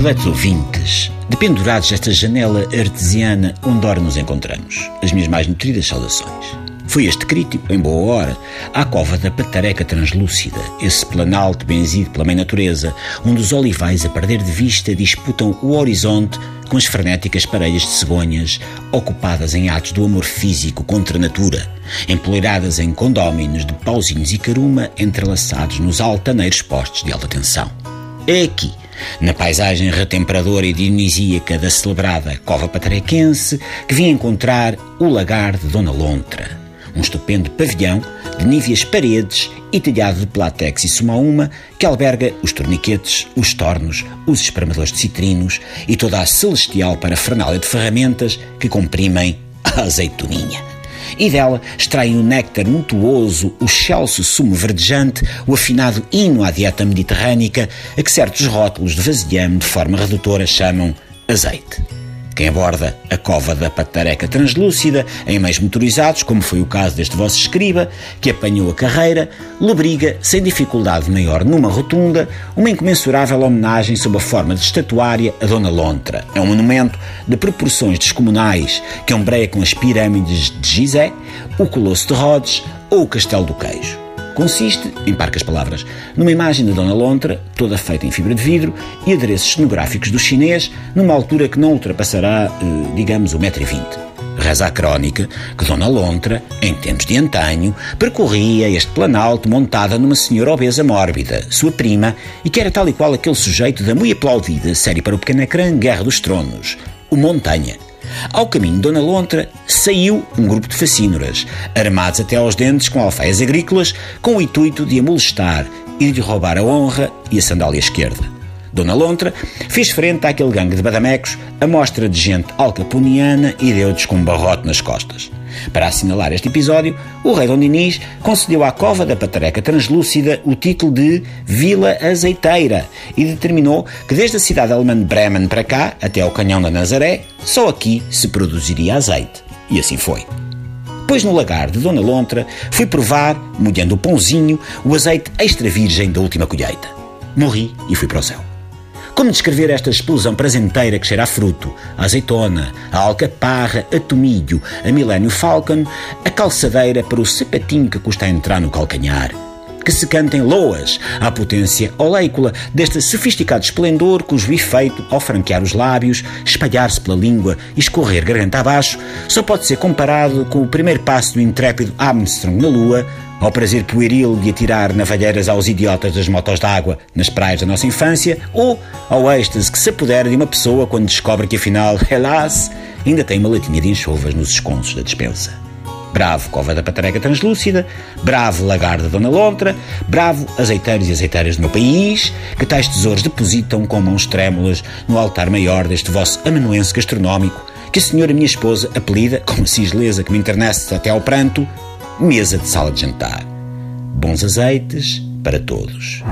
prediletos ouvintes, dependurados desta janela artesiana onde ora nos encontramos, as minhas mais nutridas saudações. Foi este crítico, em boa hora, à cova da Patareca Translúcida, esse planalto benzido pela mãe natureza, onde os olivais a perder de vista disputam o horizonte com as frenéticas parelhas de cegonhas, ocupadas em atos do amor físico contra a natura, empoleiradas em condóminos de pauzinhos e caruma entrelaçados nos altaneiros postos de alta tensão. É aqui, na paisagem retemperadora e dionisíaca da celebrada Cova Patarequense, que vim encontrar o lagar de Dona Lontra um estupendo pavilhão de níveas paredes e telhado de plátex e sumaúma que alberga os torniquetes, os tornos, os espramadores de citrinos e toda a celestial parafernália de ferramentas que comprimem a azeitoninha. E dela extraem o néctar untuoso, o excelso sumo verdejante, o afinado hino à dieta mediterrânica, a que certos rótulos de vasilhame de forma redutora chamam azeite. Quem aborda a cova da patareca translúcida em meios motorizados, como foi o caso deste vosso escriba, que apanhou a carreira, lobriga, sem dificuldade maior numa rotunda, uma incomensurável homenagem sob a forma de estatuária a Dona Lontra. É um monumento de proporções descomunais que ombreia com as pirâmides de Gizé, o Colosso de Rhodes ou o Castelo do Queijo. Consiste, em parcas palavras, numa imagem de Dona Lontra, toda feita em fibra de vidro, e adereços cenográficos do chinês, numa altura que não ultrapassará, eh, digamos, o metro e vinte. Reza a crónica que Dona Lontra, em tempos de antanho, percorria este planalto montada numa senhora obesa mórbida, sua prima, e que era tal e qual aquele sujeito da muito aplaudida série para o pequeno ecrã Guerra dos Tronos, o Montanha, ao caminho de Dona Lontra saiu um grupo de facínoras, armados até aos dentes com alfaias agrícolas, com o intuito de a molestar e de roubar a honra e a sandália esquerda. Dona Lontra fez frente àquele gangue de badamecos, a mostra de gente alcaponiana e deu-lhes com um barrote nas costas. Para assinalar este episódio, o rei Dom Dinis concedeu à cova da Patareca Translúcida o título de Vila Azeiteira e determinou que desde a cidade alemã de Bremen para cá, até ao canhão da Nazaré, só aqui se produziria azeite. E assim foi. Depois, no lagar de Dona Lontra, fui provar, molhando o pãozinho, o azeite extra virgem da última colheita. Morri e fui para o céu. Como descrever esta explosão prazenteira que cheira a fruto, a azeitona, a alcaparra, a tomilho, a milênio falcon, a calçadeira para o sapatinho que custa a entrar no calcanhar? Que se cantem loas à potência oleícola deste sofisticado esplendor cujo efeito, ao franquear os lábios, espalhar-se pela língua e escorrer garganta abaixo, só pode ser comparado com o primeiro passo do intrépido Armstrong na Lua ao prazer pueril de atirar navalheiras aos idiotas das motos d'água nas praias da nossa infância, ou ao êxtase que se apodera de uma pessoa quando descobre que afinal, helas, ainda tem uma latinha de enxovas nos esconsos da despensa. Bravo Cova da Patareca Translúcida, bravo Lagar da Dona Lontra, bravo azeiteiros e azeiteiras do meu país, que tais tesouros depositam com mãos trêmulas no altar maior deste vosso amanuense gastronómico, que a senhora minha esposa apelida, com a sigeleza que me internece até ao pranto, mesa de sala de jantar. Bons azeites para todos.